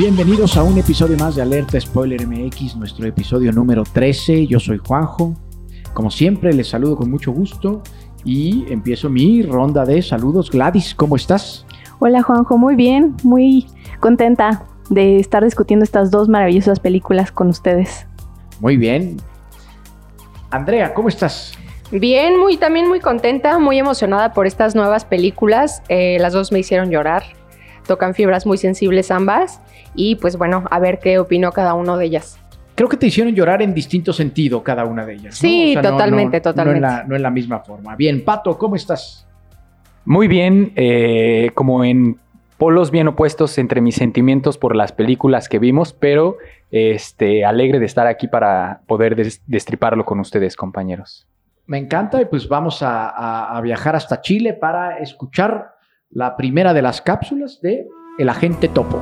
Bienvenidos a un episodio más de Alerta Spoiler MX, nuestro episodio número 13. Yo soy Juanjo. Como siempre, les saludo con mucho gusto y empiezo mi ronda de saludos. Gladys, ¿cómo estás? Hola Juanjo, muy bien, muy contenta de estar discutiendo estas dos maravillosas películas con ustedes. Muy bien. Andrea, ¿cómo estás? Bien, muy, también muy contenta, muy emocionada por estas nuevas películas. Eh, las dos me hicieron llorar, tocan fibras muy sensibles ambas y pues bueno, a ver qué opinó cada uno de ellas. Creo que te hicieron llorar en distinto sentido cada una de ellas. ¿no? Sí, O sea, no- totalmente, no- totalmente. No en, la, no en la misma forma. Bien, Pato, ¿cómo estás? Muy bien, eh, como en polos bien opuestos entre mis sentimientos por las películas que vimos, pero este, alegre de estar aquí para poder des- destriparlo con ustedes, compañeros. Me encanta y pues vamos a, a- a viajar hasta Chile para escuchar la primera de las cápsulas de El Agente Topo.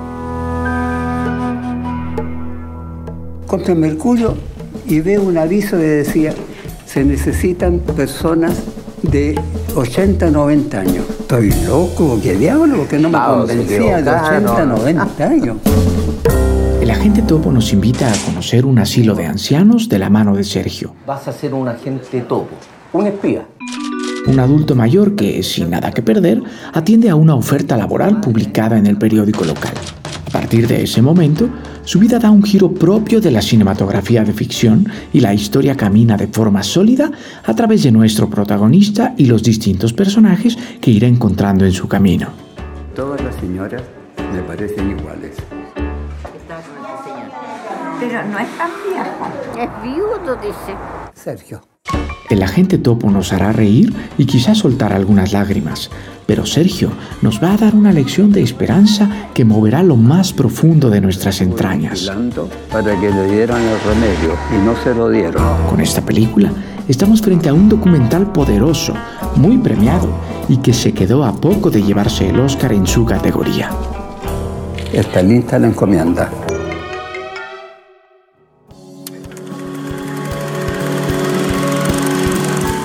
Contra el mercurio y veo un aviso que decía, se necesitan personas de 80, 90 años. Estoy loco, qué diablo, que no me convencía de 80, equivocaron. 90 años. El agente Topo nos invita a conocer un asilo de ancianos de la mano de Sergio, Vas a ser un agente topo, un espía. un adulto mayor que, sin nada que perder, atiende a una oferta laboral publicada en el periódico local. A partir de ese momento, su vida da un giro propio de la cinematografía de ficción y la historia camina de forma sólida a través de nuestro protagonista y los distintos personajes que irá encontrando en su camino. Todas las señoras me parecen iguales. Pero no es tan viejo. Es viudo, dice. Sergio. El agente Topo nos hará reír y quizás soltar algunas lágrimas, pero Sergio nos va a dar una lección de esperanza que moverá lo más profundo de nuestras entrañas. Para que le dieran el remedio y no se lo dieron. Con esta película estamos frente a un documental poderoso, muy premiado y que se quedó a poco de llevarse el Oscar en su categoría. Está lista la encomienda.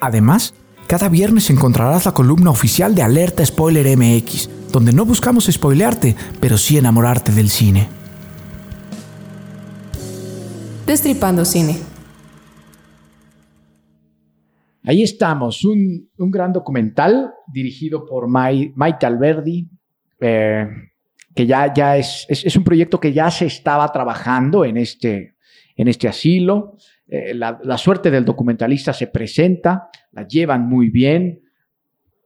Además, cada viernes encontrarás la columna oficial de Alerta Spoiler MX, donde no buscamos spoilearte, pero sí enamorarte del cine. Destripando Cine. Ahí estamos, un, un gran documental dirigido por Mai- Maite Alberdi, eh, que ya, ya es, es, es un proyecto que ya se estaba trabajando en este, en este asilo. Eh, la, la suerte del documentalista se presenta, la llevan muy bien,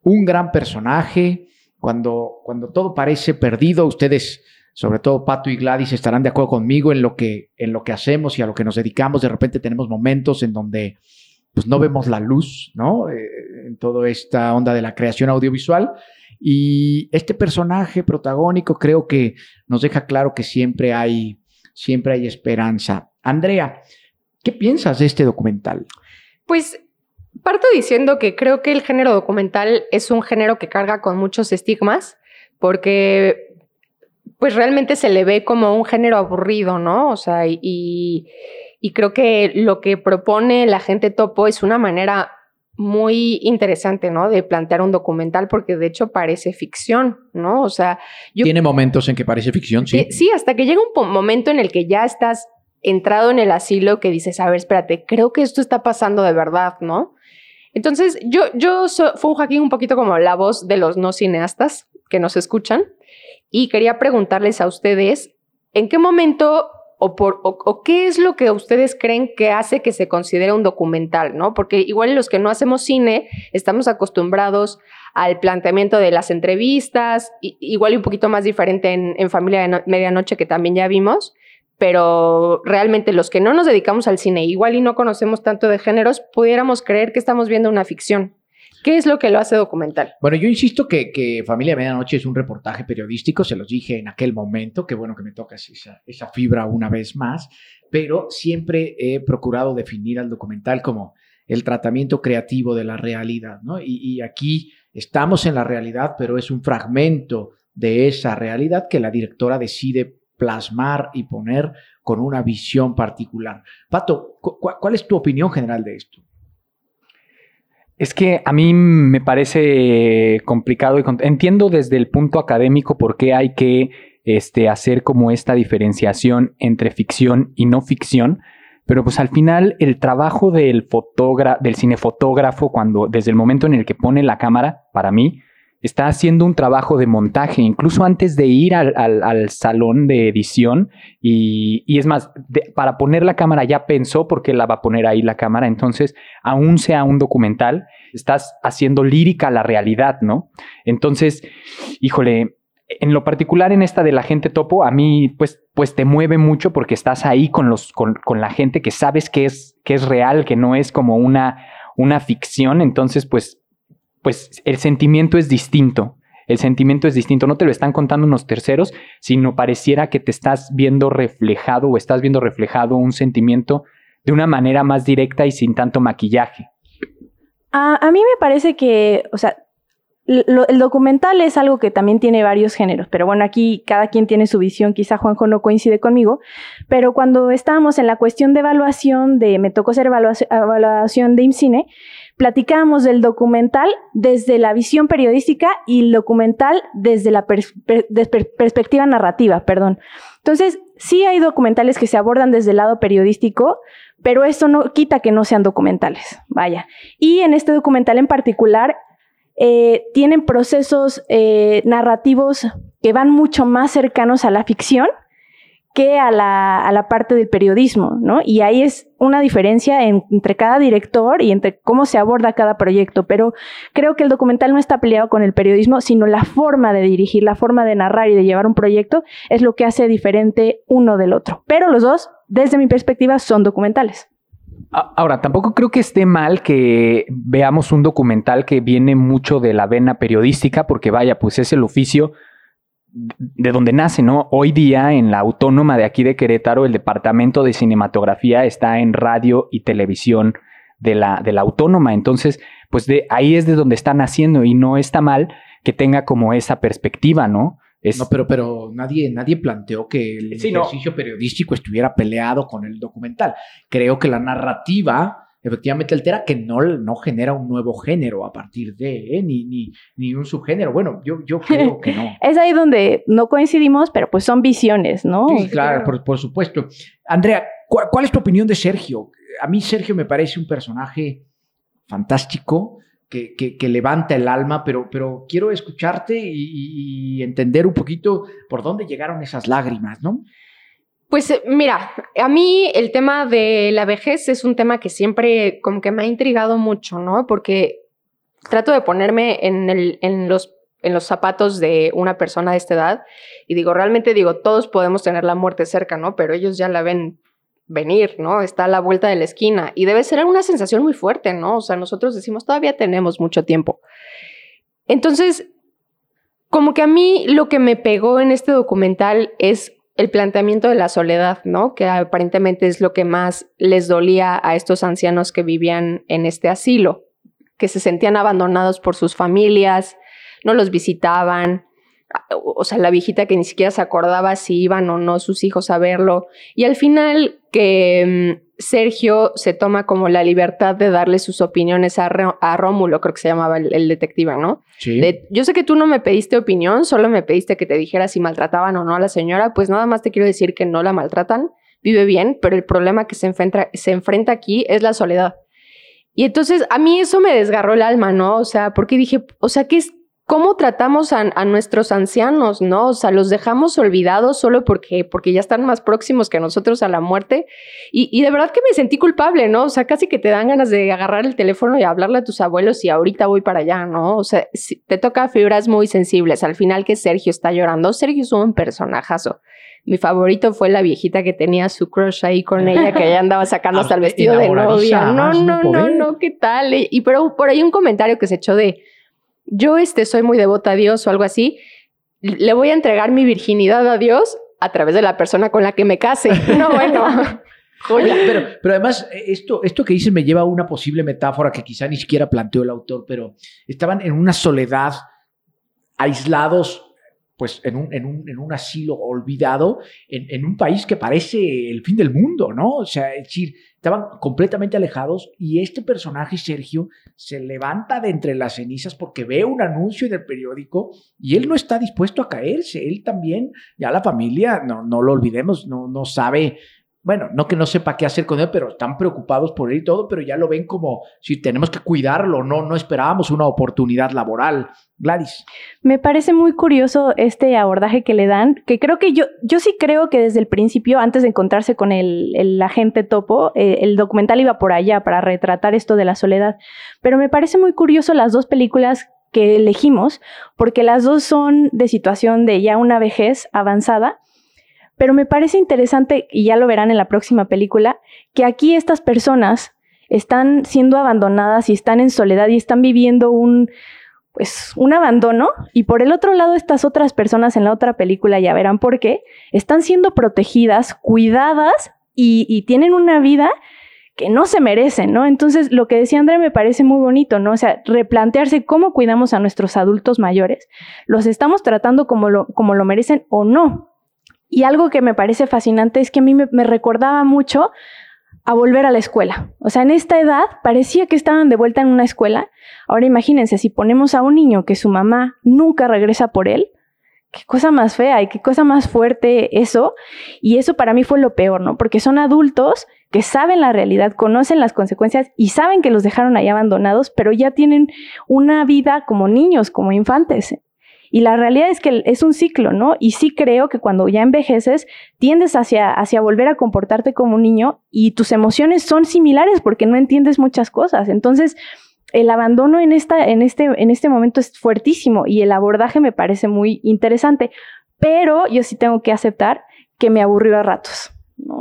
un gran personaje. Cuando, cuando todo parece perdido, ustedes, sobre todo Pato y Gladys, estarán de acuerdo conmigo en lo que, en lo que hacemos y a lo que nos dedicamos. De repente tenemos momentos en donde pues no vemos la luz, ¿no? Eh, en toda esta onda de la creación audiovisual. Y este personaje protagónico creo que nos deja claro que siempre hay, siempre hay esperanza. Andrea, ¿qué piensas de este documental? Pues parto diciendo que creo que el género documental es un género que carga con muchos estigmas, porque pues realmente se le ve como un género aburrido, ¿no? O sea, y, y creo que lo que propone la gente topo es una manera muy interesante, ¿no? De plantear un documental, porque de hecho parece ficción, ¿no? O sea, yo... Tiene momentos en que parece ficción, sí. Eh, sí, hasta que llega un momento en el que ya estás entrado en el asilo que dices, a ver, espérate, creo que esto está pasando de verdad, ¿no? Entonces, yo, yo so- funjo aquí un poquito como la voz de los no cineastas que nos escuchan y quería preguntarles a ustedes ¿en qué momento o, qué es lo que ustedes creen que hace que se considere un documental, ¿no? Porque igual los que no hacemos cine estamos acostumbrados al planteamiento de las entrevistas, igual y un poquito más diferente en, en Familia de Medianoche que también ya vimos, pero realmente los que no nos dedicamos al cine, igual y no conocemos tanto de géneros, pudiéramos creer que estamos viendo una ficción. ¿Qué es lo que lo hace documental? Bueno, yo insisto que, que Familia Medianoche es un reportaje periodístico, se los dije en aquel momento, que bueno que me toca esa, esa fibra una vez más, pero siempre he procurado definir al documental como el tratamiento creativo de la realidad, ¿no? Y aquí estamos en la realidad, pero es un fragmento de esa realidad que la directora decide plasmar y poner con una visión particular. Pato, ¿cuál es tu opinión general de esto? Es que a mí me parece complicado y entiendo desde el punto académico por qué hay que este, hacer como esta diferenciación entre ficción y no ficción, pero pues al final el trabajo del del cinefotógrafo cuando desde el momento en el que pone la cámara, para mí, está haciendo un trabajo de montaje, incluso antes de ir al, salón de edición. Y, es más, para poner la cámara ya pensó por qué la va a poner ahí la cámara. Entonces, aún sea un documental, estás haciendo lírica la realidad, ¿no? Entonces, híjole, en lo particular en esta de la gente topo, a mí pues, pues te mueve mucho porque estás ahí con, los, con, la gente que sabes que es, que es real, que no es como una, una ficción. Entonces, pues pues el sentimiento es distinto. El sentimiento es distinto, no te lo están contando unos terceros, sino pareciera que te estás viendo reflejado o estás viendo reflejado un sentimiento de una manera más directa y sin tanto maquillaje. A, mí me parece que, o sea, el documental es algo que también tiene varios géneros, pero bueno, aquí cada quien tiene su visión, quizá Juanjo no coincide conmigo, pero cuando estábamos en la cuestión de evaluación, de me tocó hacer evaluación de IMCINE, platicábamos del documental desde la visión periodística y el documental desde la perspectiva narrativa, perdón. Entonces, sí hay documentales que se abordan desde el lado periodístico, pero esto no quita que no sean documentales, vaya. Y en este documental en particular, eh, tienen procesos eh, narrativos que van mucho más cercanos a la ficción que a la, a la, parte del periodismo, ¿no? Y ahí es una diferencia entre cada director y entre cómo se aborda cada proyecto, pero creo que el documental no está peleado con el periodismo, sino la forma de dirigir, la forma de narrar y de llevar un proyecto es lo que hace diferente uno del otro. Pero los dos, desde mi perspectiva, son documentales. Ahora, tampoco creo que esté mal que veamos un documental que viene mucho de la vena periodística, porque vaya, pues es el oficio de donde nace, ¿no? Hoy día en la autónoma de aquí de Querétaro, el departamento de cinematografía está en radio y televisión de la, de la autónoma. Entonces, pues de ahí es de donde está naciendo y no está mal que tenga como esa perspectiva, ¿no? No, pero, pero nadie, nadie planteó que el ejercicio periodístico estuviera peleado con el documental. Creo que la narrativa efectivamente altera que no, no genera un nuevo género a partir de, ¿eh? ni, ni, ni, un subgénero. Bueno, yo, yo creo que no. es ahí donde no coincidimos, pero pues son visiones, ¿no? Sí, claro, por, supuesto. Andrea, ¿cuál, es tu opinión de Sergio? A mí Sergio me parece un personaje fantástico. Que, que, levanta el alma, pero, pero quiero escucharte y, y entender un poquito por dónde llegaron esas lágrimas, ¿no? Pues eh, mira, a mí el tema de la vejez es un tema que siempre como que me ha intrigado mucho, ¿no? Porque trato de ponerme en, los, en los zapatos de una persona de esta edad y digo, realmente digo, todos podemos tener la muerte cerca, ¿no? Pero ellos ya la ven venir, ¿no? Está a la vuelta de la esquina y debe ser una sensación muy fuerte, ¿no? O sea, nosotros decimos, todavía tenemos mucho tiempo. Entonces, como que a mí lo que me pegó en este documental es el planteamiento de la soledad, ¿no? Que aparentemente es lo que más les dolía a estos ancianos que vivían en este asilo, que se sentían abandonados por sus familias, no los visitaban, o sea, la viejita que ni siquiera se acordaba si iban o no sus hijos a verlo. Y al final que mm, Sergio se toma como la libertad de darle sus opiniones a, Rómulo, creo que se llamaba el, detective, ¿no? Sí. yo sé que tú no me pediste opinión, solo me pediste que te dijera si maltrataban o no a la señora, pues nada más te quiero decir que no la maltratan, vive bien, pero el problema que se enfrenta, se enfrenta aquí es la soledad. Y entonces a mí eso me desgarró el alma, ¿no? O sea, porque dije, o sea, ¿qué es, cómo tratamos a, a, nuestros ancianos, ¿no? O sea, los dejamos olvidados solo porque, porque ya están más próximos que nosotros a la muerte. Y, y, de verdad que me sentí culpable, ¿no? O sea, casi que te dan ganas de agarrar el teléfono y hablarle a tus abuelos y ahorita voy para allá, ¿no? O sea, si te toca fibras muy sensibles. Al final que Sergio está llorando. Sergio es un personajazo. Mi favorito fue la viejita que tenía su crush ahí con ella, que ella andaba sacando hasta el vestido de novia. No, no, no, no, ¿qué tal? Y pero por ahí un comentario que se echó de yo este, soy muy devota a Dios o algo así, le voy a entregar mi virginidad a Dios a través de la persona con la que me case. No, bueno. pero, pero además, esto, esto que dices me lleva a una posible metáfora que quizá ni siquiera planteó el autor, pero estaban en una soledad, aislados, pues en un, en un, en un asilo olvidado, en, en, un país que parece el fin del mundo, ¿no? O sea, es decir, estaban completamente alejados y este personaje, Sergio, se levanta de entre las cenizas porque ve un anuncio en el periódico y él no está dispuesto a caerse, él también, ya la familia, no, no lo olvidemos, no, no sabe bueno, no que no sepa qué hacer con él, pero están preocupados por él y todo, pero ya lo ven como si tenemos que cuidarlo, no, no esperábamos una oportunidad laboral. Gladys. Me parece muy curioso este abordaje que le dan, que creo que yo, yo sí creo que desde el principio, antes de encontrarse con el, el agente topo, eh, el documental iba por allá para retratar esto de la soledad, pero me parece muy curioso las dos películas que elegimos, porque las dos son de situación de ya una vejez avanzada pero me parece interesante, y ya lo verán en la próxima película, que aquí estas personas están siendo abandonadas y están en soledad y están viviendo un, pues, un abandono. Y por el otro lado, estas otras personas en la otra película, ya verán por qué, están siendo protegidas, cuidadas y, tienen una vida que no se merecen, ¿no? Entonces, lo que decía Andrea me parece muy bonito, ¿no? O sea, replantearse cómo cuidamos a nuestros adultos mayores. ¿Los estamos tratando como como lo merecen o no? Y algo que me parece fascinante es que a mí me, recordaba mucho a volver a la escuela. O sea, en esta edad parecía que estaban de vuelta en una escuela. Ahora imagínense, si ponemos a un niño que su mamá nunca regresa por él, qué cosa más fea y qué cosa más fuerte eso. Y eso para mí fue lo peor, ¿no? Porque son adultos que saben la realidad, conocen las consecuencias y saben que los dejaron ahí abandonados, pero ya tienen una vida como niños, como infantes. Y la realidad es que es un ciclo, ¿no? Y sí creo que cuando ya envejeces, tiendes hacia, hacia volver a comportarte como un niño y tus emociones son similares porque no entiendes muchas cosas. Entonces, el abandono en, esta, en, este, en este momento es fuertísimo y el abordaje me parece muy interesante, pero yo sí tengo que aceptar que me aburrió a ratos.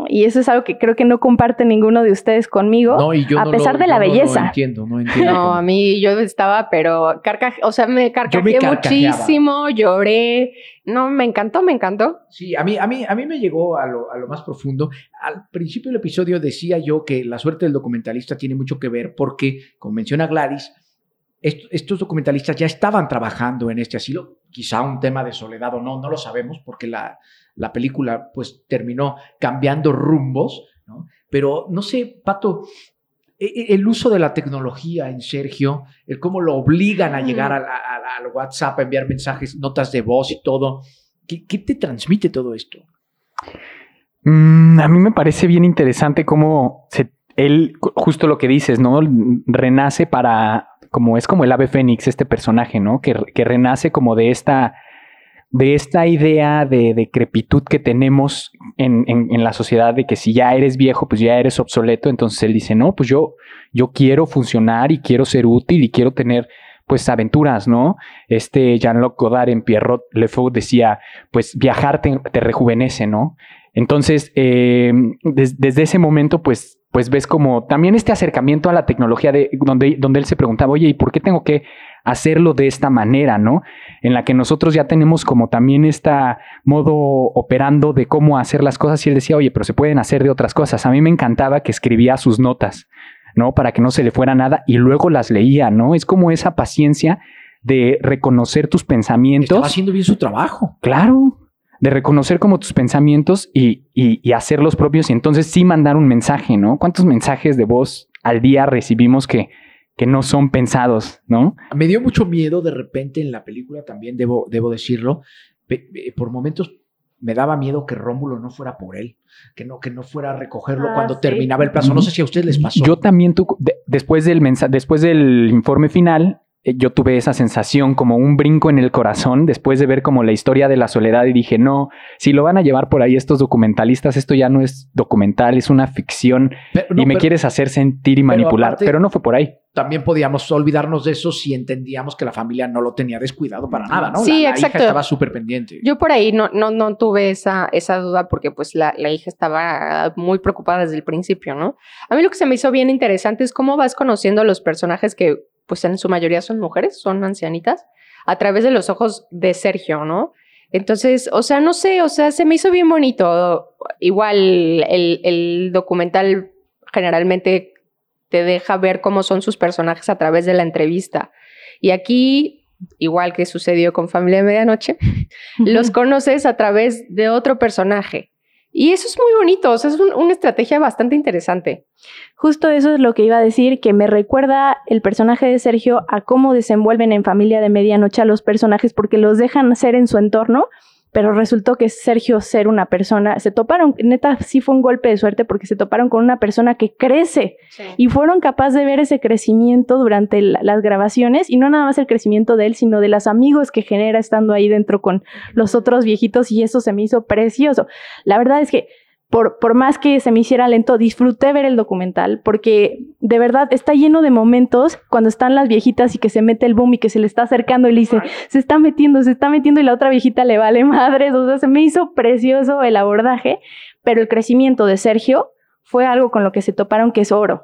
Y eso es algo que creo que no comparte ninguno de ustedes conmigo, a pesar de la belleza. No, entiendo, no entiendo. No, a mí yo estaba, pero o sea, me carcajeé muchísimo, lloré. No, me encantó, me encantó. Sí, a mí, a mí, a mí me llegó a lo, a lo más profundo. Al principio del episodio decía yo que la suerte del documentalista tiene mucho que ver porque, como menciona Gladys, estos documentalistas ya estaban trabajando en este asilo, quizá un tema de soledad o no, no lo sabemos porque la, la película pues terminó cambiando rumbos, ¿no? Pero no sé, Pato, e, e, el uso de la tecnología en Sergio, el cómo lo obligan a llegar al, WhatsApp, a enviar mensajes, notas de voz y todo, ¿qué, te transmite todo esto? Mm, a mí me parece bien interesante cómo él, justo lo que dices, ¿no? Renace para, como es como el ave fénix, este personaje, ¿no? Que, que renace como de esta de esta idea de decrepitud que tenemos en, la sociedad de que si ya eres viejo, pues ya eres obsoleto. Entonces él dice, no, pues yo, yo quiero funcionar y quiero ser útil y quiero tener pues aventuras, ¿no? Este Jean-Luc Godard en Pierrot Le Fou decía, pues viajar te, rejuvenece, ¿no? Entonces, eh, desde ese momento, pues pues ves como también este acercamiento a la tecnología de donde, donde él se preguntaba, oye, ¿y por qué tengo que hacerlo de esta manera, no? En la que nosotros ya tenemos como también este modo operando de cómo hacer las cosas y él decía, oye, pero se pueden hacer de otras cosas. A mí me encantaba que escribía sus notas, ¿no? Para que no se le fuera nada y luego las leía, ¿no? Es como esa paciencia de reconocer tus pensamientos. Estaba haciendo bien su trabajo. Claro, de reconocer como tus pensamientos y, y, hacer los propios y entonces sí mandar un mensaje, ¿no? ¿Cuántos mensajes de voz al día recibimos que, que no son pensados, ¿no? Me dio mucho miedo de repente en la película, también debo, debo decirlo, por momentos me daba miedo que Rómulo no fuera por él, que no, que no fuera a recogerlo ah, cuando terminaba el plazo. No sé si a ustedes les pasó. Yo también, tú, después, del después del informe final, eh, yo tuve esa sensación como un brinco en el corazón después de ver como la historia de la soledad y dije, no, si lo van a llevar por ahí estos documentalistas, esto ya no es documental, es una ficción Pero- no, y me pero- quieres hacer sentir y manipular, aparte- pero no fue por ahí. También podíamos olvidarnos de eso si entendíamos que la familia no lo tenía descuidado para nada, ¿no? Sí, La- la, exacto. hija estaba súper pendiente. Yo por ahí no, no, no tuve esa, esa duda porque pues la, la hija estaba muy preocupada desde el principio, ¿no? A mí lo que se me hizo bien interesante es cómo vas conociendo a los personajes que pues en su mayoría son mujeres, son ancianitas, a través de los ojos de Sergio, ¿no? Entonces, o sea, no sé, o sea, se me hizo bien bonito. Igual el, el documental generalmente te deja ver cómo son sus personajes a través de la entrevista. Y aquí, igual que sucedió con Familia de Medianoche, los conoces a través de otro personaje. Y eso es muy bonito, o sea, es un- una estrategia bastante interesante. Justo eso es lo que iba a decir, que me recuerda el personaje de Sergio a cómo desenvuelven en Familia de Medianoche a los personajes porque los dejan ser en su entorno, pero resultó que Sergio ser una persona, se toparon, neta, sí fue un golpe de suerte porque se toparon con una persona que crece y fueron capaces de ver ese crecimiento durante la- las grabaciones y no nada más el crecimiento de él, sino de los amigos que genera estando ahí dentro con los otros viejitos y eso se me hizo precioso. La verdad es que por, por más que se me hiciera lento, disfruté ver el documental porque de verdad está lleno de momentos cuando están las viejitas y que se mete el boom y que se le está acercando y le dice, se está metiendo, se está metiendo y la otra viejita le vale madres. O sea, se me hizo precioso el abordaje, pero el crecimiento de Sergio fue algo con lo que se toparon que es oro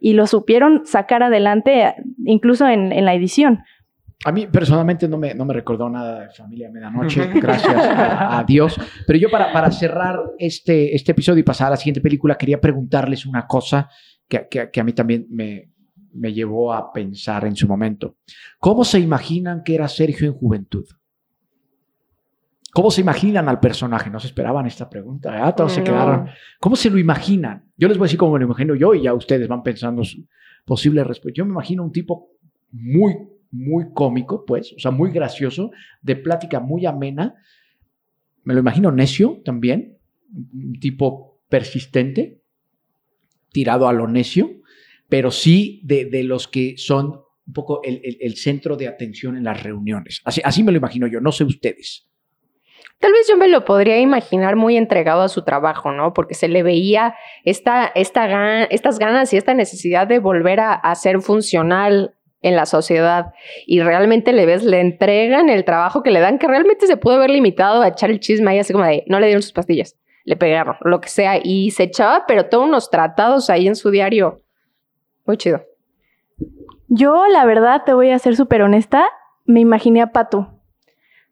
y lo supieron sacar adelante eh, incluso en, en la edición. A mí personalmente no me, no me recordó nada de Familia Medianoche, gracias a, a Dios. Pero yo para, para cerrar este, este episodio y pasar a la siguiente película, quería preguntarles una cosa que, que- que a mí también me, me llevó a pensar en su momento. ¿Cómo se imaginan que era Sergio en juventud? ¿Cómo se imaginan al personaje? No se esperaban esta pregunta, ¿verdad? Todos se quedaron. ¿Cómo se lo imaginan? Yo les voy a decir cómo me lo imagino yo y ya ustedes van pensando su posible respuesta. Yo me imagino un tipo muy, muy cómico, pues, o sea, muy gracioso, de plática muy amena. Me lo imagino necio también, un tipo persistente, tirado a lo necio, pero sí de, de los que son un poco el, el- centro de atención en las reuniones. Así, así me lo imagino yo, no sé ustedes. Tal vez yo me lo podría imaginar muy entregado a su trabajo, ¿no? Porque se le veía esta, esta estas ganas y esta necesidad de volver a, a ser funcional en la sociedad. Y realmente le ves, le entregan el trabajo que le dan, que realmente se pudo haber limitado a echar el chisme ahí, así como de, no le dieron sus pastillas, le pegaron, lo que sea. Y se echaba, pero todos unos tratados ahí en su diario. Muy chido. Yo, la verdad, te voy a ser súper honesta, me imaginé a Pato.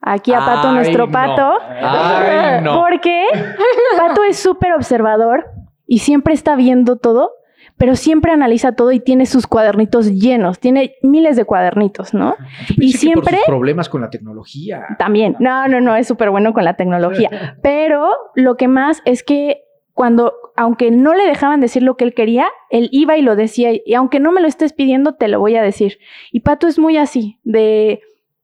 Aquí a Pato, Ay, nuestro no. Pato. Ay, no. Porque Pato es súper observador y siempre está viendo todo, pero siempre analiza todo y tiene sus cuadernitos llenos. Tiene miles de cuadernitos, ¿no? Yo pensé Y que por siempre- sus problemas con la tecnología. También. No, no, no, es súper bueno con la tecnología. Pero lo que más es que cuando, aunque no le dejaban decir lo que él quería, él iba y lo decía. Y aunque no me lo estés pidiendo, te lo voy a decir. Y Pato es muy así, de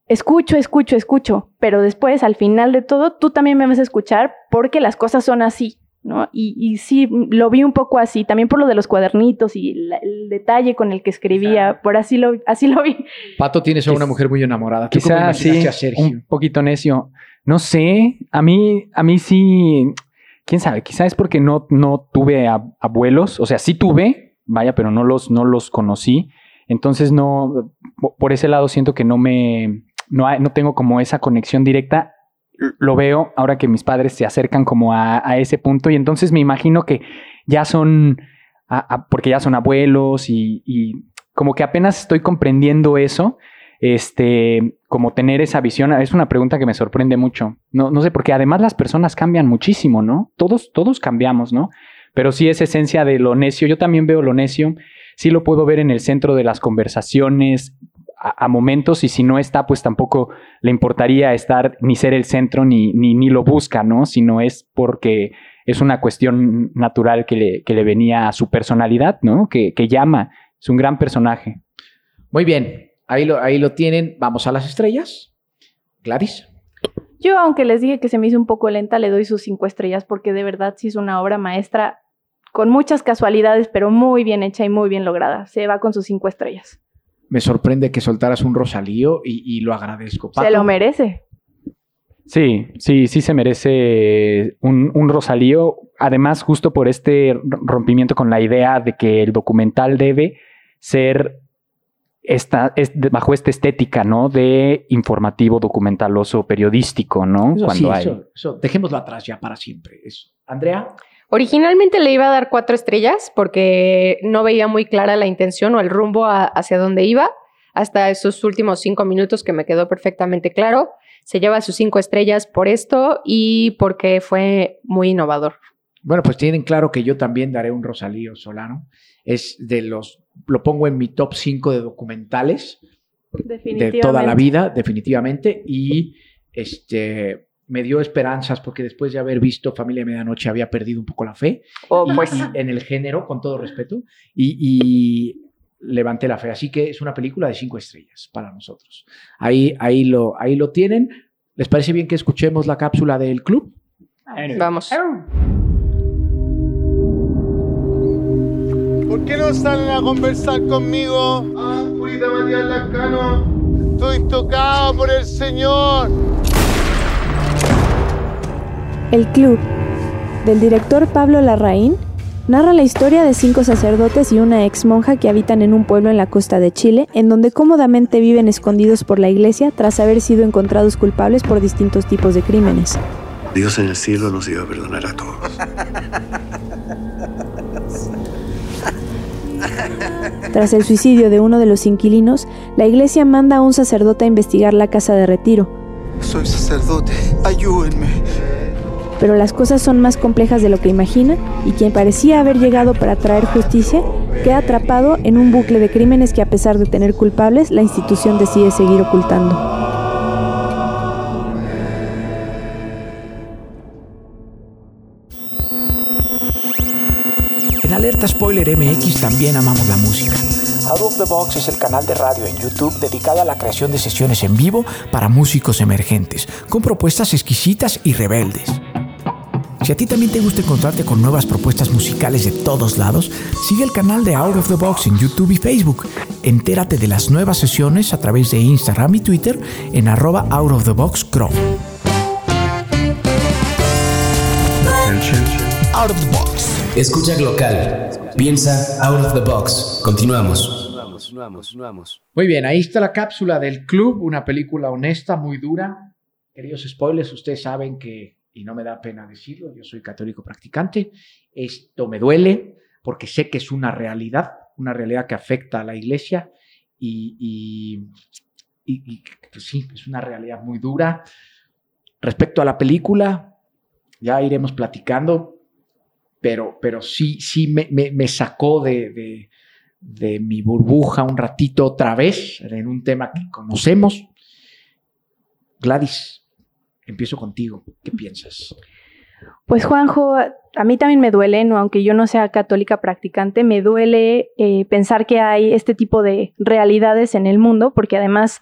escucho, escucho, escucho. Pero después, al final de todo, tú también me vas a escuchar porque las cosas son así. ¿No? Y, y sí, lo vi un poco así, también por lo de los cuadernitos y la- el detalle con el que escribía, por así lo, así lo vi. Pato tienes a una mujer muy enamorada. ¿Tú imaginaste sí, a Sergio? un poquito necio. No sé, a mí, a mí sí, quién sabe, quizás es porque no, no tuve a- abuelos, o sea, sí tuve, vaya, pero no los, no los conocí. Entonces no, po- por ese lado siento que no me, no, hay- no tengo como esa conexión directa. Lo veo ahora que mis padres se acercan como a, a ese punto y entonces me imagino que ya son, porque ya son abuelos y, y como que apenas estoy comprendiendo eso este, como tener esa visión, es una pregunta que me sorprende mucho. No, no sé, porque además las personas cambian muchísimo, ¿no? Todos, todos cambiamos, ¿no? Pero sí es esencia de lo necio. Yo también veo lo necio. Sí lo puedo ver en el centro de las conversaciones a, a momentos y si no está, pues tampoco le importaría estar ni ser el centro ni, ni, ni lo busca, ¿no? Sino es porque es una cuestión natural que le, que le venía a su personalidad, ¿no? Que, que llama. Es un gran personaje. Muy bien, ahí lo, ahí lo tienen. Vamos a las estrellas. Gladys. Yo, aunque les dije que se me hizo un poco lenta, le doy sus cinco estrellas porque de verdad sí es una obra maestra con muchas casualidades, pero muy bien hecha y muy bien lograda. Se va con sus cinco estrellas. Me sorprende que soltaras un Rosalío y, y lo agradezco. Se lo merece. Sí, sí, sí se merece un, un Rosalío. Además, justo por este rompimiento con la idea de que el documental debe ser esta, es- de- bajo esta estética, ¿no? De informativo, documentaloso, periodístico, ¿no? Eso Cuando sí, hay. eso, eso, dejémoslo atrás ya para siempre. Eso. Andrea, Originalmente le iba a dar cuatro estrellas porque no veía muy clara la intención o el rumbo a- hacia dónde iba. Hasta esos últimos cinco minutos que me quedó perfectamente claro. Se lleva sus cinco estrellas por esto y porque fue muy innovador. bueno, pues tienen claro que yo también daré un Rosalío Solano. Es de los, lo pongo en mi top 5 de documentales de toda la vida, definitivamente. Y este me dio esperanzas porque después de haber visto Familia Medianoche había perdido un poco la fe O y- pues en el género, con todo respeto, y, y levanté la fe. Así que es una película de cinco estrellas para nosotros. Ahí, ahí, lo, ahí lo tienen. ¿Les parece bien que escuchemos la cápsula del club? vamos. ¿Por qué no salen a conversar conmigo? Ah, Matías Lascano. Estoy tocado por el Señor. El Club, del director Pablo Larraín, narra la historia de cinco sacerdotes y una ex monja que habitan en un pueblo en la costa de Chile, en donde cómodamente viven escondidos por la iglesia tras haber sido encontrados culpables por distintos tipos de crímenes. Dios en el cielo nos iba a perdonar a todos. Tras el suicidio de uno de los inquilinos, la iglesia manda a un sacerdote a investigar la casa de retiro, Soy sacerdote. Ayúdenme. Pero las cosas son más complejas de lo que imagina y quien parecía haber llegado para traer justicia queda atrapado en un bucle de crímenes que a pesar de tener culpables, la institución decide seguir ocultando. En Alerta Spoiler MX también amamos la música. Out of the Box es el canal de radio en YouTube dedicado a la creación de sesiones en vivo para músicos emergentes, con propuestas exquisitas y rebeldes. Si a ti también te gusta encontrarte con nuevas propuestas musicales de todos lados, sigue el canal de Out of the Box en YouTube y Facebook. Entérate de las nuevas sesiones a través de Instagram y Twitter en arroba Out of the Box Chrome. Out of the box. Escucha local. Piensa out of the box. Continuamos. Muy bien, ahí está la cápsula del club, una película honesta, muy dura. Queridos spoilers, ustedes saben que, y no me da pena decirlo, yo soy católico practicante, esto me duele porque sé que es una realidad, una realidad que afecta a la iglesia y, y- y- y, pues sí, es una realidad muy dura. Respecto a la película, ya iremos platicando, pero, pero sí, sí me, me- me sacó de, de- de mi burbuja un ratito otra vez en un tema que conocemos. Gladys, empiezo contigo. ¿Qué piensas? Pues Juanjo, a mí también me duele, ¿no? aunque yo no sea católica practicante, me duele eh, pensar que hay este tipo de realidades en el mundo, porque además,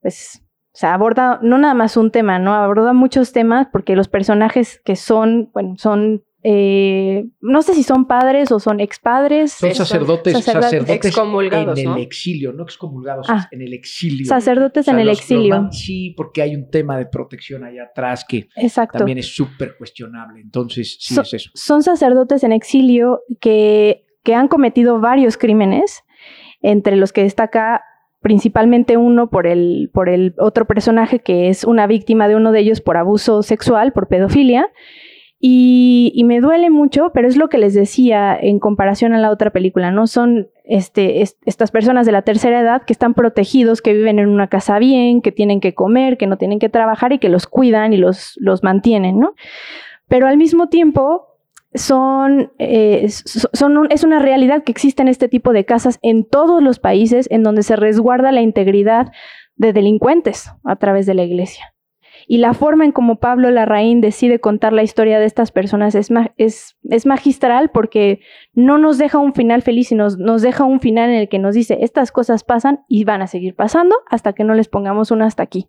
pues, aborda no nada más un tema, ¿no? Aborda muchos temas porque los personajes que son, bueno, son, eh, no sé si son padres o son expadres. Son eh, sacerdotes, sacerdotes. sacerdotes Excomulgados, en ¿no? el exilio, no excomulgados, Ah. en el exilio. Sacerdotes O sea, en el los- los exilio. man- sí, porque hay un tema de protección allá atrás que Exacto. también es súper cuestionable. Entonces, sí So- es eso. son sacerdotes en exilio que, que han cometido varios crímenes, entre los que destaca principalmente uno por el, por el otro personaje que es una víctima de uno de ellos por abuso sexual, por pedofilia. Y, me duele mucho, pero es lo que les decía en comparación a la otra película, ¿no? Son este, est- estas personas de la tercera edad que están protegidos, que viven en una casa bien, que tienen que comer, que no tienen que trabajar y que los cuidan y los, los mantienen, ¿no? Pero al mismo tiempo son, eh, un- es una realidad que existen este tipo de casas en todos los países en donde se resguarda la integridad de delincuentes a través de la iglesia. Y la forma en como Pablo Larraín decide contar la historia de estas personas es, es, es magistral porque no nos deja un final feliz, sino nos, deja un final en el que nos dice, estas cosas pasan y van a seguir pasando hasta que no les pongamos un hasta aquí.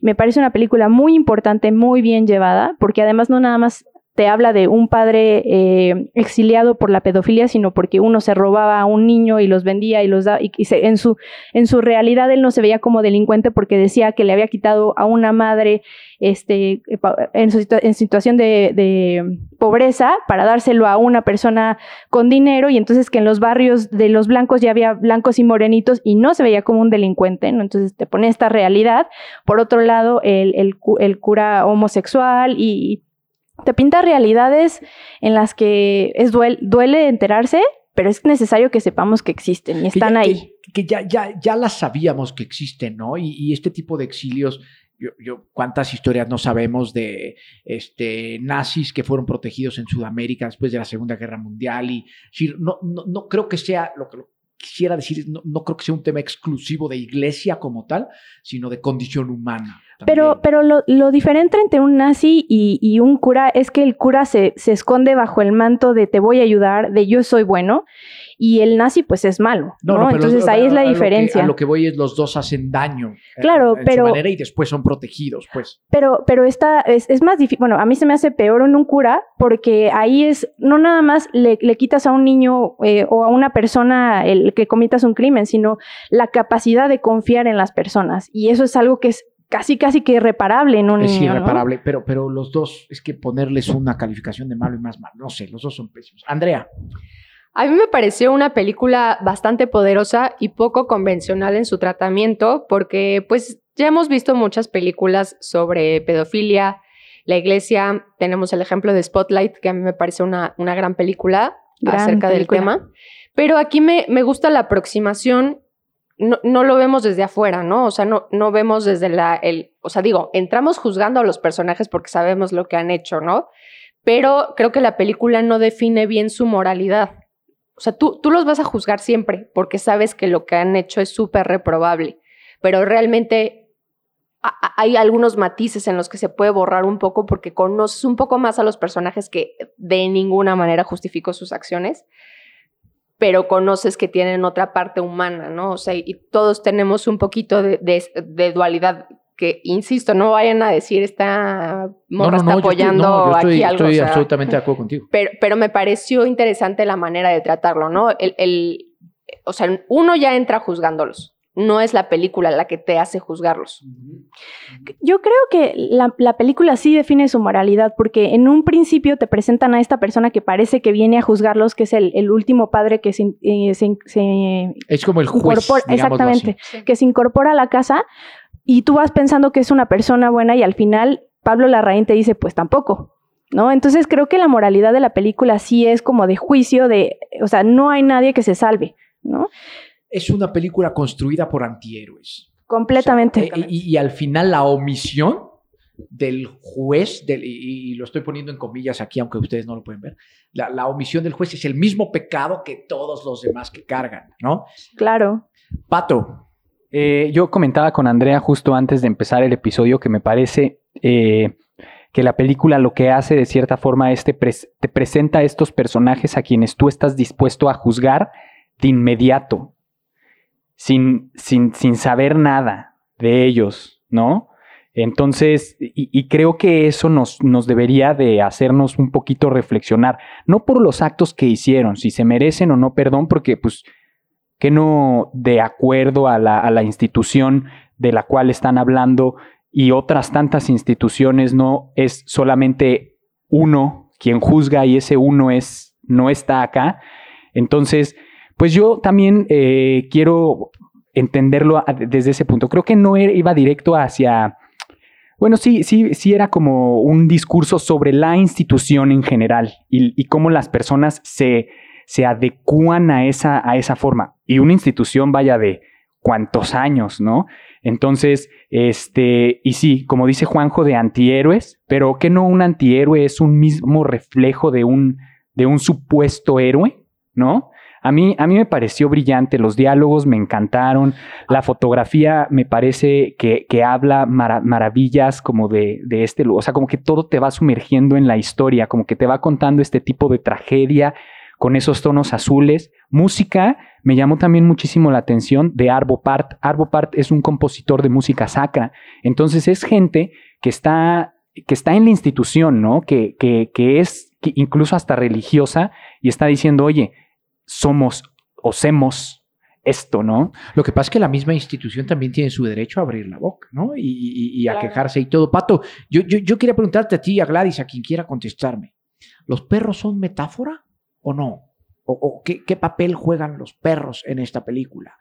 Me parece una película muy importante, muy bien llevada, porque además no nada más te habla de un padre eh, exiliado por la pedofilia, sino porque uno se robaba a un niño y los vendía y los daba, y, en, su, en su realidad él no se veía como delincuente porque decía que le había quitado a una madre este, en, en situación de, pobreza para dárselo a una persona con dinero y entonces que en los barrios de los blancos ya había blancos y morenitos y no se veía como un delincuente, ¿no? Entonces te pone esta realidad. Por otro lado, el, el cura homosexual y te pinta realidades en las que es duele, enterarse, pero es necesario que sepamos que existen y están ahí. Que, ya, ya, ya las sabíamos que existen, ¿no? Y, este tipo de exilios, yo, yo, cuántas historias no sabemos de este, nazis que fueron protegidos en Sudamérica después de la Segunda Guerra Mundial. Y no, no, no creo que sea lo que quisiera decir, no, no creo que sea un tema exclusivo de iglesia como tal, sino de condición humana. Pero, pero lo, lo, diferente entre un nazi y, y, un cura es que el cura se, se esconde bajo el manto de te voy a ayudar, de yo soy bueno, y el nazi pues es malo, ¿no? Entonces ahí es la diferencia. Lo que, a lo que voy es los dos hacen daño. Eh, claro, en pero... Su manera y después son protegidos, pues. Pero, pero esta es, es más difícil, bueno, a mí se me hace peor en un cura porque ahí es, no nada más le, le quitas a un niño eh, o a una persona el que comitas un crimen, sino la capacidad de confiar en las personas. Y eso es algo que es casi, casi que irreparable en un es niño. Es irreparable, pero, pero los dos, es que ponerles una calificación de malo y más malo, no sé, los dos son pésimos. Andrea. A mí me pareció una película bastante poderosa y poco convencional en su tratamiento, porque pues ya hemos visto muchas películas sobre pedofilia, la iglesia, tenemos el ejemplo de Spotlight, que a mí me parece una, una gran película acerca del tema, pero aquí me, me gusta la aproximación no, no, lo vemos desde afuera, ¿no? O sea, no, no vemos desde la, el, o sea, digo, entramos juzgando a los personajes porque sabemos lo que han hecho, ¿no? Pero creo que la película no define bien su moralidad. O sea, tú, tú los vas a juzgar siempre porque sabes que lo que han hecho es súper reprobable, pero realmente hay algunos matices en los que se puede borrar un poco porque conoces un poco más a los personajes que de ninguna manera justificó sus acciones pero conoces que tienen otra parte humana, ¿no? O sea, y todos tenemos un poquito de, dualidad que, insisto, no vayan a decir esta morra está apoyando aquí algo. Estoy absolutamente de acuerdo contigo. Pero, pero me pareció interesante la manera de tratarlo, ¿no? El, el, o sea, uno ya entra juzgándolos no es la película la que te hace juzgarlos. Yo creo que la, película sí define su moralidad, porque en un principio te presentan a esta persona que parece que viene a juzgarlos, que es el, último padre que se, eh, Es como el juez, Exactamente, que se incorpora a la casa y tú vas pensando que es una persona buena y al final Pablo Larraín te dice, pues tampoco. ¿No? Entonces creo que la moralidad de la película sí es como de juicio de, o sea, no hay nadie que se salve, ¿no? Es una película construida por antihéroes. Completamente. Y, al final la omisión del juez, del, y, lo estoy poniendo en comillas aquí, aunque ustedes no lo pueden ver, la, omisión del juez es el mismo pecado que todos los demás que cargan, ¿no? Claro. Pato. Eh, yo comentaba con Andrea justo antes de empezar el episodio que me parece eh, que la película lo que hace de cierta forma es te presenta a estos personajes a quienes tú estás dispuesto a juzgar de inmediato sin, sin, sin saber nada de ellos, ¿no? Entonces, y, creo que eso nos, nos, debería de hacernos un poquito reflexionar, no por los actos que hicieron, si se merecen o no perdón, porque pues que no de acuerdo a la, a la institución de la cual están hablando y otras tantas instituciones no es solamente uno quien juzga y ese uno es, no está acá. Entonces, pues yo también eh, quiero entenderlo desde ese punto. Creo que no iba directo hacia... Bueno, sí, sí, sí era como un discurso sobre la institución en general y, cómo las personas se, se adecúan a esa, a esa forma. Y una institución vaya de cuántos años, ¿no? Entonces, este, y sí, como dice Juanjo, de antihéroes, pero que no un antihéroe es un mismo reflejo de un, de un supuesto héroe, ¿no? A mí, a mí me pareció brillante, los diálogos me encantaron, la fotografía me parece que, que habla maravillas como de, de este, o sea, como que todo te va sumergiendo en la historia, como que te va contando este tipo de tragedia con esos tonos azules. Música, me llamó también muchísimo la atención de Arvo Part. Arvo Part es un compositor de música sacra, entonces es gente que está que está en la institución, ¿no? Que, que, que es incluso hasta religiosa y está diciendo, oye, somos o semos esto, ¿no? Lo que pasa es que la misma institución también tiene su derecho a abrir la boca, ¿no? Y, y- y a Claro. quejarse y todo. Pato, yo, yo, yo quería preguntarte a ti, a Gladys, a quien quiera contestarme. ¿Los perros son metáfora o no? ¿O, o qué, qué papel juegan los perros en esta película?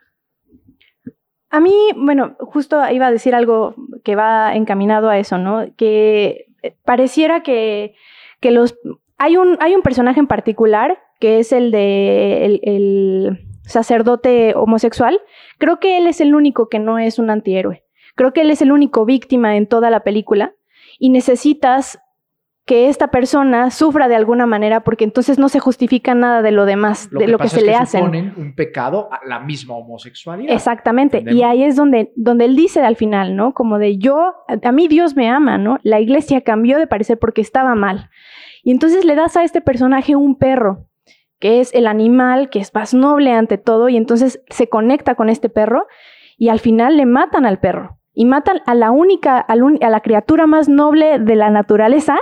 A mí, bueno, justo iba a decir algo que va encaminado a eso, ¿no? Que eh, pareciera que, que los... Hay un, hay un personaje en particular que es el de el, el sacerdote homosexual. Creo que él es el único que no es un antihéroe. Creo que él es el único víctima en toda la película y necesitas que esta persona sufra de alguna manera porque entonces no se justifica nada de lo demás, de lo que se es le hacen. suponen un pecado a la misma homosexualidad. Exactamente. Y ahí es donde, donde él dice al final, ¿no? Como de yo, a, a mí Dios me ama, ¿no? La iglesia cambió de parecer porque estaba mal. Y entonces le das a este personaje un perro, que es el animal que es más noble ante todo, y entonces se conecta con este perro y al final le matan al perro. Y matan a la única, a la criatura más noble de la naturaleza.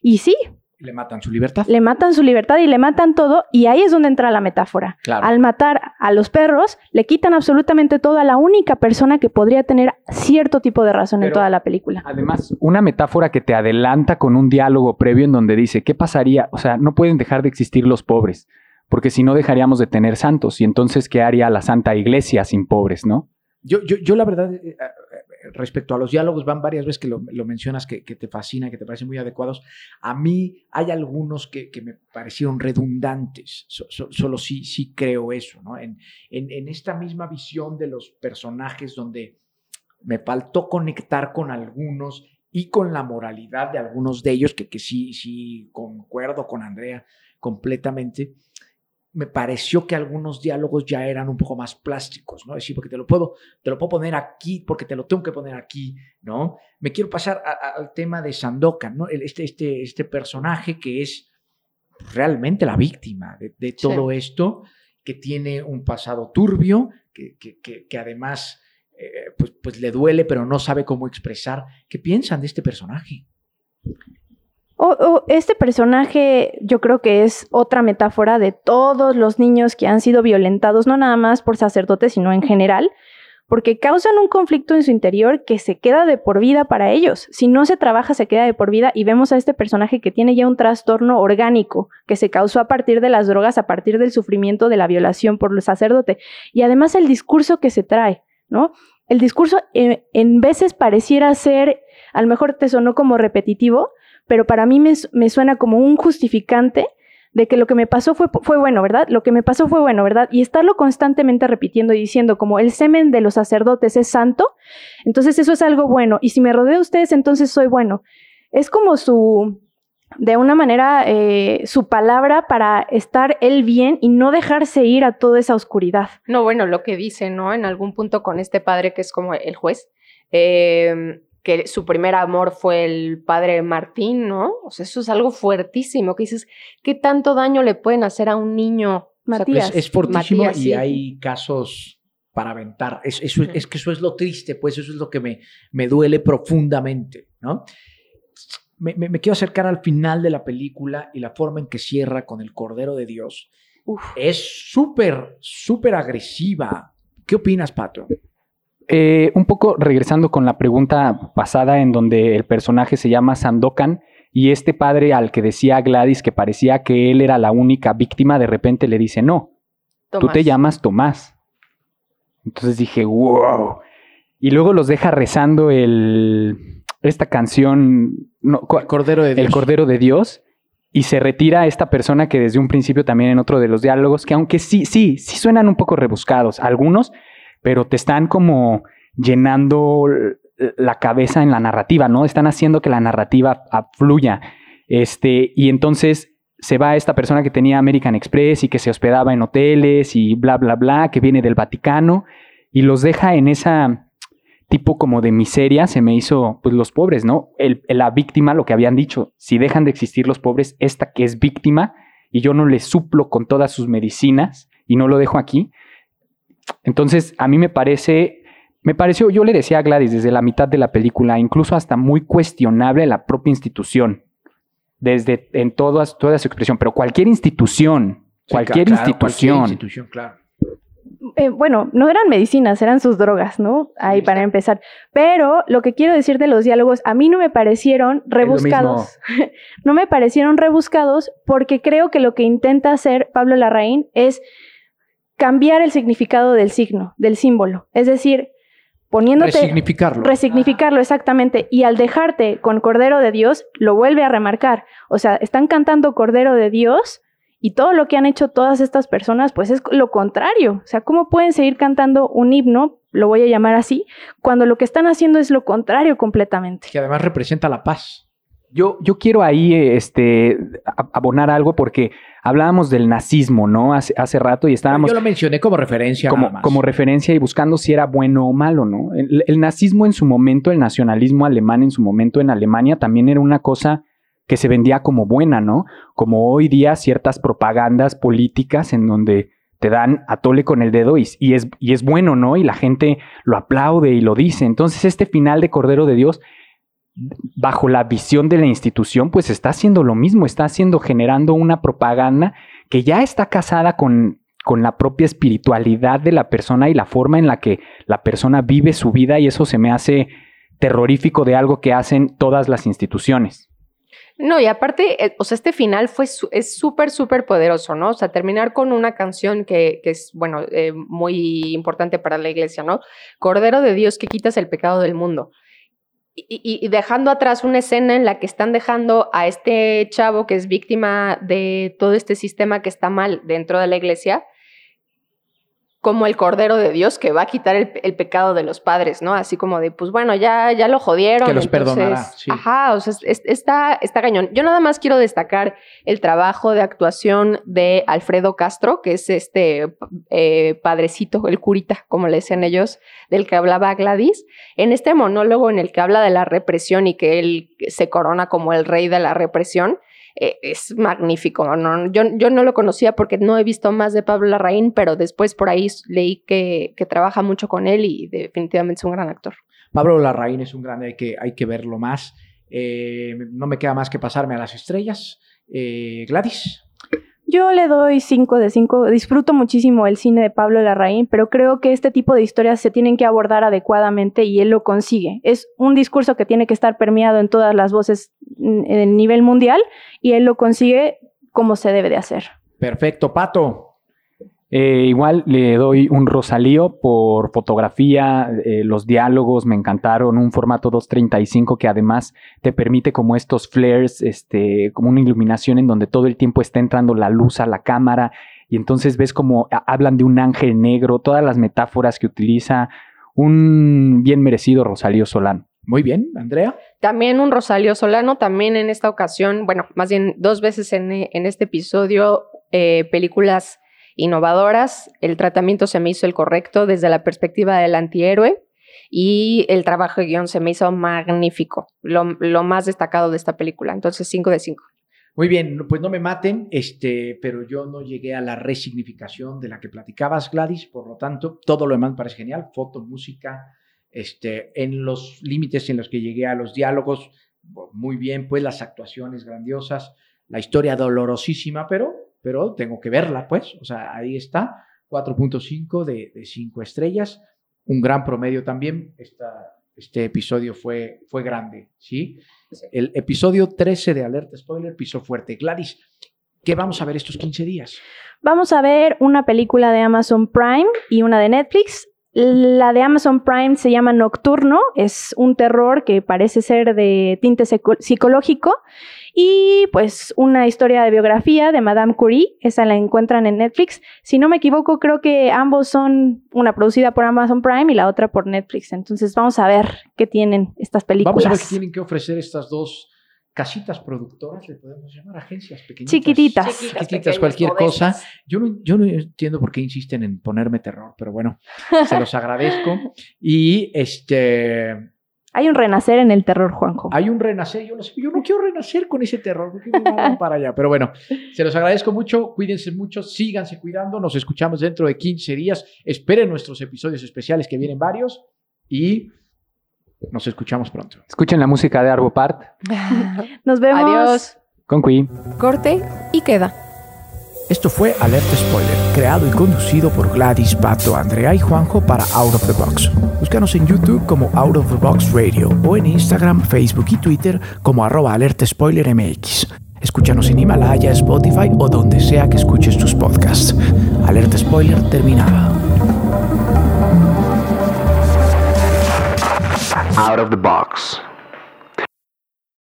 Y sí, Le matan su libertad. le matan su libertad y le matan todo, y ahí es donde entra la metáfora. Claro. Al matar a los perros, le quitan absolutamente todo a la única persona que podría tener cierto tipo de razón en toda la película. Además, una metáfora que te adelanta con un diálogo previo en donde dice, ¿qué pasaría? O sea, no pueden dejar de existir los pobres, porque si no dejaríamos de tener santos, y entonces, ¿qué haría la Santa Iglesia sin pobres, no? Yo, yo, yo la verdad, eh, eh, respecto a los diálogos, van varias veces que lo, mencionas, que, te fascinan, que te parecen muy adecuados. A mí hay algunos que, me parecieron redundantes, So- so- solo sí, sí creo eso, ¿no? En, en, en esta misma visión de los personajes donde me faltó conectar con algunos y con la moralidad de algunos de ellos, que, que sí, sí concuerdo con Andrea completamente me pareció que algunos diálogos ya eran un poco más plásticos, ¿no? Es decir, porque te lo puedo, te lo puedo poner aquí, porque te lo tengo que poner aquí, ¿no? Me quiero pasar a- a- al tema de Sandokan, ¿no? Este, este, este personaje que es realmente la víctima de, de todo esto, que tiene un pasado turbio, que, que- que- que además eh, pues, pues le duele, pero no sabe cómo expresar. ¿Qué piensan de este personaje? Este personaje yo creo que es otra metáfora de todos los niños que han sido violentados, no nada más por sacerdotes, sino en general, porque causan un conflicto en su interior que se queda de por vida para ellos. Si no se trabaja, se queda de por vida y vemos a este personaje que tiene ya un trastorno orgánico que se causó a partir de las drogas, a partir del sufrimiento de la violación por el sacerdote. Y además el discurso que se trae, ¿no? El discurso eh, en veces pareciera ser, a lo mejor te sonó como repetitivo, pero para mí me, su- me suena como un justificante de que lo que me pasó fue, bueno, ¿verdad? Lo que me pasó fue bueno, ¿verdad? Y estarlo constantemente repitiendo y diciendo como el semen de los sacerdotes es santo, entonces eso es algo bueno. Y si me rodeo de ustedes, entonces soy bueno. Es como su, de una manera, eh, su palabra para estar él bien y no dejarse ir a toda esa oscuridad. No, bueno, lo que dice, ¿no? En algún punto con este padre que es como el juez, eh, que su primer amor fue el padre Martín, ¿no? O sea, eso es algo fuertísimo, que dices, ¿qué tanto daño le pueden hacer a un niño? O sea, Matías. Es, es fortísimo Matías, y sí. hay casos para aventar. Es, eso, es que eso es lo triste, pues eso es lo que me, me duele profundamente, ¿no? Me, me- me quiero acercar al final de la película y la forma en que cierra con el Cordero de Dios. Es súper, súper agresiva. ¿Qué opinas, Pato? Eh, un poco regresando con la pregunta pasada en donde el personaje se llama Sandokan y este padre al que decía Gladys que parecía que él era la única víctima, de repente le dice, no, tú te llamas Tomás. Entonces dije, wow. Y luego los deja rezando el, esta canción, no, El Cordero de Dios. el Cordero de Dios. Y se retira esta persona que desde un principio también en otro de los diálogos, que aunque sí, sí, sí suenan un poco rebuscados, algunos, pero te están como llenando la cabeza en la narrativa, ¿no? Están haciendo que la narrativa fluya. Este, y entonces se va esta persona que tenía American Express y que se hospedaba en hoteles y bla, bla, bla, que viene del Vaticano y los deja en esa tipo como de miseria, se me hizo, pues los pobres, ¿no? La víctima, lo que habían dicho, si dejan de existir los pobres, esta que es víctima y yo no le suplo con todas sus medicinas y no lo dejo aquí. Entonces, a mí me parece Me pareció, yo le decía a Gladys desde la mitad de la película, incluso hasta muy cuestionable la propia institución, desde en todas, toda su expresión, pero cualquier institución, Sí, cualquier claro, institución. Cualquier institución, claro. Eh, bueno, no eran medicinas, eran sus drogas, ¿no? Ahí para empezar. Pero lo que quiero decir de los diálogos, a mí no me parecieron rebuscados. no me parecieron rebuscados porque creo que lo que intenta hacer Pablo Larraín es cambiar el significado del signo, del símbolo. Es decir, poniéndote... Resignificarlo. Resignificarlo, exactamente. Y al dejarte con Cordero de Dios, lo vuelve a remarcar. O sea, están cantando Cordero de Dios y todo lo que han hecho todas estas personas, pues es lo contrario. O sea, ¿cómo pueden seguir cantando un himno, lo voy a llamar así, cuando lo que están haciendo es lo contrario completamente? Que además representa la paz. Yo, yo quiero ahí este, abonar algo porque hablábamos del nazismo, ¿no? Hace, hace rato y estábamos Yo lo mencioné como referencia como, nada más. como referencia y buscando si era bueno o malo, ¿no? El, el nazismo en su momento, el nacionalismo alemán en su momento en Alemania también era una cosa que se vendía como buena, ¿no? Como hoy día ciertas propagandas políticas en donde te dan a tole con el dedo y, y es, y es bueno, ¿no? Y la gente lo aplaude y lo dice. Entonces este final de Cordero de Dios, bajo la visión de la institución, pues está haciendo lo mismo, está haciendo, generando una propaganda que ya está casada con, con la propia espiritualidad de la persona y la forma en la que la persona vive su vida y eso se me hace terrorífico de algo que hacen todas las instituciones. No, y aparte, eh, o sea, este final fue es súper, súper poderoso, ¿no? O sea, terminar con una canción que, que es, bueno, eh, muy importante para la iglesia, ¿no? Cordero de Dios que quitas el pecado del mundo. Y, y- dejando atrás una escena en la que están dejando a este chavo que es víctima de todo este sistema que está mal dentro de la iglesia, como el Cordero de Dios que va a quitar el, el pecado de los padres, ¿no? Así como de, pues bueno, ya, ya lo jodieron. Que los entonces, perdonará, sí. Ajá, o sea, es- es- está, está cañón. Yo nada más quiero destacar el trabajo de actuación de Alfredo Castro, que es este eh, padrecito, el curita, como le decían ellos, del que hablaba Gladys, en este monólogo en el que habla de la represión y que él se corona como el rey de la represión. Eh, es magnífico. ¿no? Yo, yo no lo conocía porque no he visto más de Pablo Larraín, pero después por ahí leí que, que trabaja mucho con él y definitivamente es un gran actor. Pablo Larraín es un grande, hay que, hay que verlo más. Eh, no me queda más que pasarme a las estrellas. Eh, Gladys. Yo le doy 5 de 5. Disfruto muchísimo el cine de Pablo Larraín, pero creo que este tipo de historias se tienen que abordar adecuadamente y él lo consigue. Es un discurso que tiene que estar permeado en todas las voces mm, en nivel mundial y él lo consigue como se debe de hacer. Perfecto, Pato. Eh, igual le doy un Rosalío por fotografía, eh, los diálogos me encantaron, un formato 235 que además te permite como estos flares, este, como una iluminación en donde todo el tiempo está entrando la luz a la cámara y entonces ves como hablan de un ángel negro, todas las metáforas que utiliza, un bien merecido Rosalío Solano. Muy bien, Andrea. También un Rosalío Solano, también en esta ocasión, bueno, más bien dos veces en, en este episodio, eh, películas innovadoras. El tratamiento se me hizo el correcto desde la perspectiva del antihéroe y el trabajo de guion se me hizo magnífico, lo, más destacado de esta película. Entonces, 5 de 5. Muy bien, pues no me maten, este, pero yo no llegué a la resignificación de la que platicabas, Gladys, por lo tanto, todo lo demás me parece genial, foto, música, este, en los límites en los que llegué a los diálogos, muy bien, pues las actuaciones grandiosas, la historia dolorosísima, pero, pero tengo que verla, pues, o sea, ahí está, 4.5 de, de 5 estrellas, un gran promedio también, esta, este episodio fue, fue grande, ¿sí? El episodio 13 de Alerta Spoiler pisó fuerte. Gladys, ¿qué vamos a ver estos 15 días? Vamos a ver una película de Amazon Prime y una de Netflix. La de Amazon Prime se llama Nocturno, es un terror que parece ser de tinte psico- psicológico y pues una historia de biografía de Madame Curie, esa la encuentran en Netflix. Si no me equivoco, creo que ambos son una producida por Amazon Prime y la otra por Netflix. Entonces vamos a ver qué tienen estas películas. Vamos a ver qué tienen que ofrecer estas dos casitas productoras, le podemos llamar agencias pequeñitas. Chiquititas. Chiquitas, Chiquititas, cualquier cosa. Yo no, yo no entiendo por qué insisten en ponerme terror, pero bueno, se los agradezco. Y este, Hay un renacer en el terror, Juanjo. hay un renacer. Yo no, sé, yo no quiero renacer con ese terror, porque me para allá. Pero bueno, se los agradezco mucho. Cuídense mucho, síganse cuidando. Nos escuchamos dentro de 15 días. Esperen nuestros episodios especiales que vienen varios. y nos escuchamos pronto. Escuchen la música de Arvo Part. Nos vemos. Adiós. Con Qui. Corte y queda. Esto fue Alerta Spoiler, creado y conducido por Gladys, Pato, Andrea y Juanjo para Out of the Box. Búscanos en YouTube como Out of the Box Radio o en Instagram, Facebook y Twitter como arroba Alerta Spoiler MX. Escúchanos en Himalaya, Spotify o donde sea que escuches tus podcasts. Alerta Spoiler terminada. Out of the box.